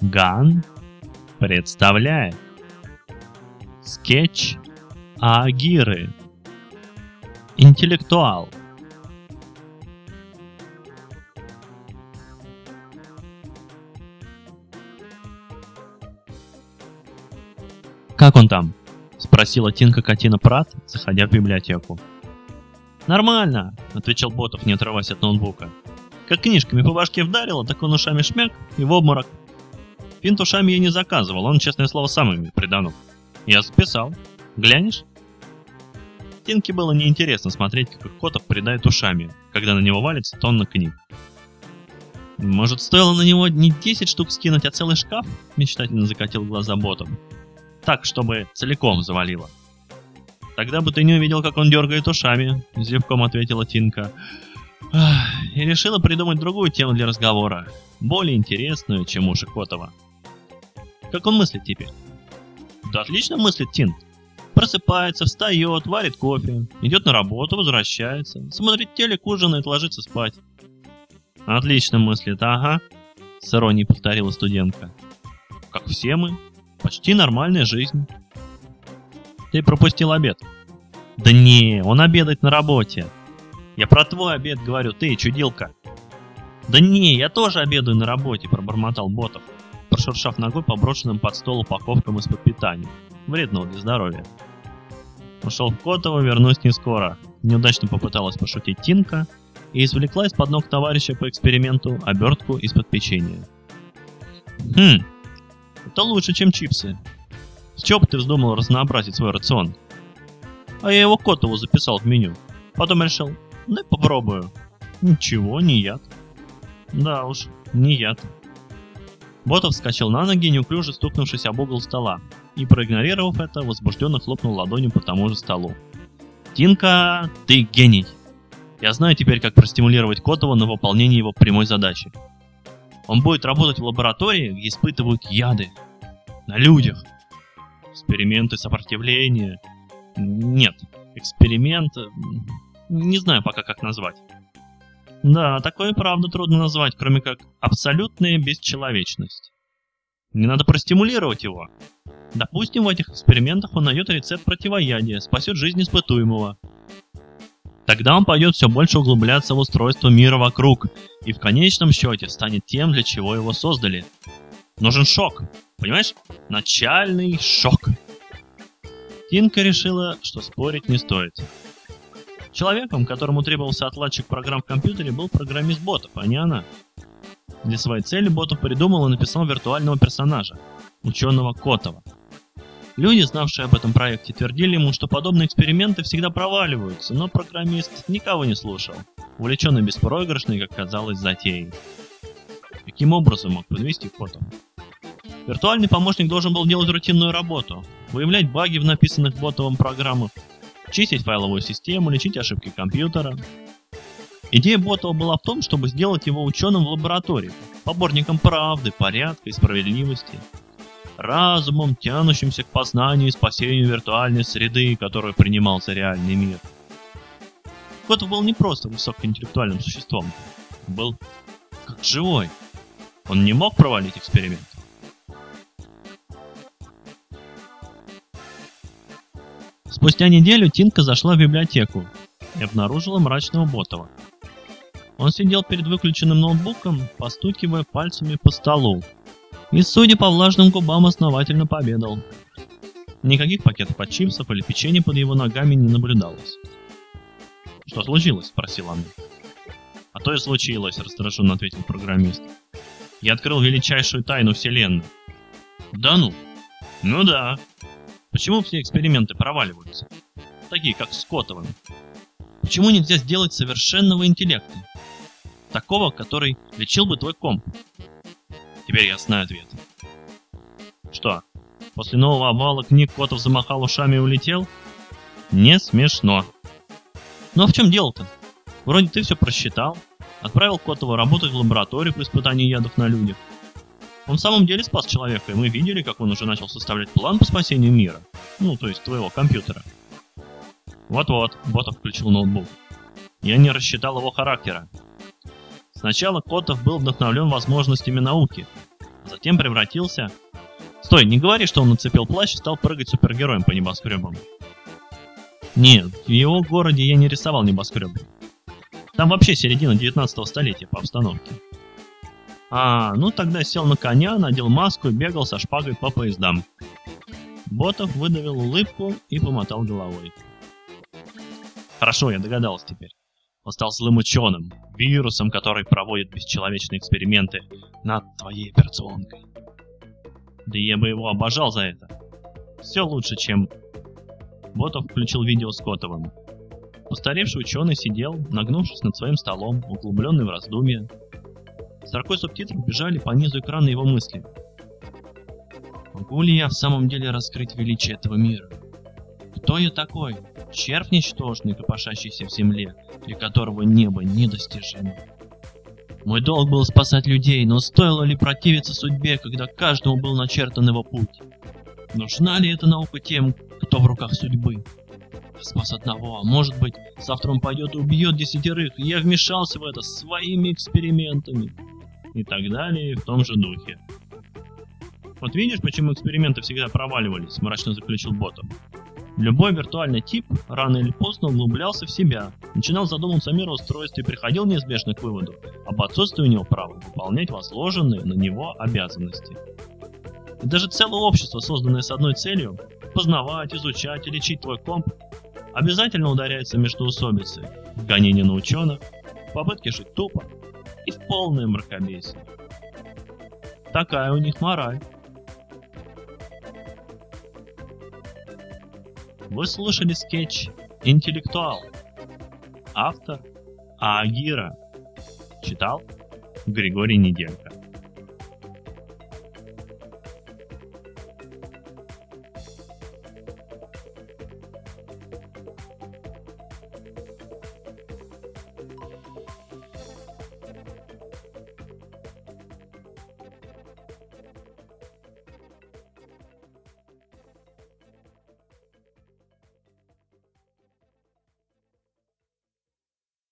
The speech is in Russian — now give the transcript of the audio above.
Ган представляет скетч Агиры. Интеллектуал. «Как он там?» – спросила Тинка Катина Прат, заходя в библиотеку. «Нормально», – отвечал Ботов, не отрываясь от ноутбука. Как книжками по башке вдарило, так он ушами шмяк и в обморок. Финт ушами я не заказывал, он, честное слово, сам ими приданул. Я записал. Глянешь? Тинке было неинтересно смотреть, как Котов придает ушами, когда на него валится тонна книг. Может, стоило на него не 10 штук скинуть, а целый шкаф? Мечтательно закатил глаза ботом. Так, чтобы целиком завалило. Тогда бы ты не увидел, как он дергает ушами, зевком ответила Тинка и решила придумать другую тему для разговора, более интересную, чем уши Котова. Как он мыслит теперь? Да отлично мыслит Тин. Просыпается, встает, варит кофе, идет на работу, возвращается, смотрит телек, ужинает, ложится спать. Отлично мыслит, ага, с иронией повторила студентка. Как все мы, почти нормальная жизнь. Ты пропустил обед. Да не, он обедает на работе. Я про твой обед говорю, ты, чудилка. Да не, я тоже обедаю на работе, пробормотал Ботов, прошуршав ногой по брошенным под стол упаковкам из-под питания. Вредного для здоровья. Ушел в Котово, вернусь не скоро. Неудачно попыталась пошутить Тинка и извлекла из-под ног товарища по эксперименту обертку из-под печенья. Хм, это лучше, чем чипсы. С чего бы ты вздумал разнообразить свой рацион? А я его Котову записал в меню. Потом решил, да попробую. Ничего, не яд. Да уж, не яд. Ботов вскочил на ноги, неуклюже стукнувшись об угол стола, и, проигнорировав это, возбужденно хлопнул ладонью по тому же столу. «Тинка, ты гений! Я знаю теперь, как простимулировать Котова на выполнение его прямой задачи. Он будет работать в лаборатории, где испытывают яды. На людях. Эксперименты сопротивления. Нет, эксперимент... Не знаю пока как назвать. Да, такое правда трудно назвать, кроме как абсолютная бесчеловечность. Не надо простимулировать его. Допустим, в этих экспериментах он найдет рецепт противоядия, спасет жизнь испытуемого. Тогда он пойдет все больше углубляться в устройство мира вокруг, и в конечном счете станет тем, для чего его создали. Нужен шок, понимаешь? Начальный шок. Тинка решила, что спорить не стоит. Человеком, которому требовался отладчик программ в компьютере, был программист ботов, а не она. Для своей цели Ботов придумал и написал виртуального персонажа, ученого Котова. Люди, знавшие об этом проекте, твердили ему, что подобные эксперименты всегда проваливаются, но программист никого не слушал, увлеченный беспроигрышной, как казалось, затеей. Каким образом мог подвести Котов? Виртуальный помощник должен был делать рутинную работу, выявлять баги в написанных ботовом программах, чистить файловую систему, лечить ошибки компьютера. Идея Ботова была в том, чтобы сделать его ученым в лаборатории, поборником правды, порядка и справедливости, разумом, тянущимся к познанию и спасению виртуальной среды, которую принимал за реальный мир. Котов был не просто высокоинтеллектуальным существом, был как живой. Он не мог провалить эксперимент. Спустя неделю Тинка зашла в библиотеку и обнаружила мрачного Ботова. Он сидел перед выключенным ноутбуком, постукивая пальцами по столу, и, судя по влажным губам, основательно победал. Никаких пакетов от чипсов или печенья под его ногами не наблюдалось. «Что случилось?» – спросила она. «А то и случилось», – раздраженно ответил программист. «Я открыл величайшую тайну Вселенной». «Да ну?» «Ну да. Почему все эксперименты проваливаются? Такие, как с Котовым. Почему нельзя сделать совершенного интеллекта? Такого, который лечил бы твой комп. Теперь я знаю ответ. Что, после нового обвала книг Котов замахал ушами и улетел? Не смешно. Ну а в чем дело-то? Вроде ты все просчитал, отправил Котова работать в лабораторию по испытанию ядов на людях. Он в самом деле спас человека, и мы видели, как он уже начал составлять план по спасению мира. Ну, то есть твоего компьютера. Вот-вот, Ботов включил ноутбук. Я не рассчитал его характера. Сначала Котов был вдохновлен возможностями науки, затем превратился... Стой, не говори, что он нацепил плащ и стал прыгать супергероем по небоскребам. Нет, в его городе я не рисовал небоскребы. Там вообще середина 19 столетия по обстановке. А, ну тогда сел на коня, надел маску и бегал со шпагой по поездам. Ботов выдавил улыбку и помотал головой. Хорошо, я догадался теперь. Он стал злым ученым, вирусом, который проводит бесчеловечные эксперименты над твоей операционкой. Да я бы его обожал за это. Все лучше, чем... Ботов включил видео с Котовым. Устаревший ученый сидел, нагнувшись над своим столом, углубленный в раздумья. Строкой субтитров бежали по низу экрана его мысли. Могу ли я в самом деле раскрыть величие этого мира? Кто я такой? Червь ничтожный, копошащийся в земле, для которого небо недостижимо. Мой долг был спасать людей, но стоило ли противиться судьбе, когда каждому был начертан его путь? Нужна ли эта наука тем, кто в руках судьбы? Я спас одного, а может быть, завтра он пойдет и убьет десятерых, и я вмешался в это своими экспериментами. И так далее, в том же духе. Вот видишь, почему эксперименты всегда проваливались, мрачно заключил Ботом. Любой виртуальный тип рано или поздно углублялся в себя, начинал задумываться о мироустройстве и приходил неизбежно к выводу об отсутствии у него права выполнять возложенные на него обязанности. И даже целое общество, созданное с одной целью – познавать, изучать и лечить твой комп, обязательно ударяется между усобицей, в на ученых, в попытке жить тупо и в полное мракобесие. Такая у них мораль. Вы слушали скетч «Интеллектуал». Автор Агира. Читал Григорий Неделько.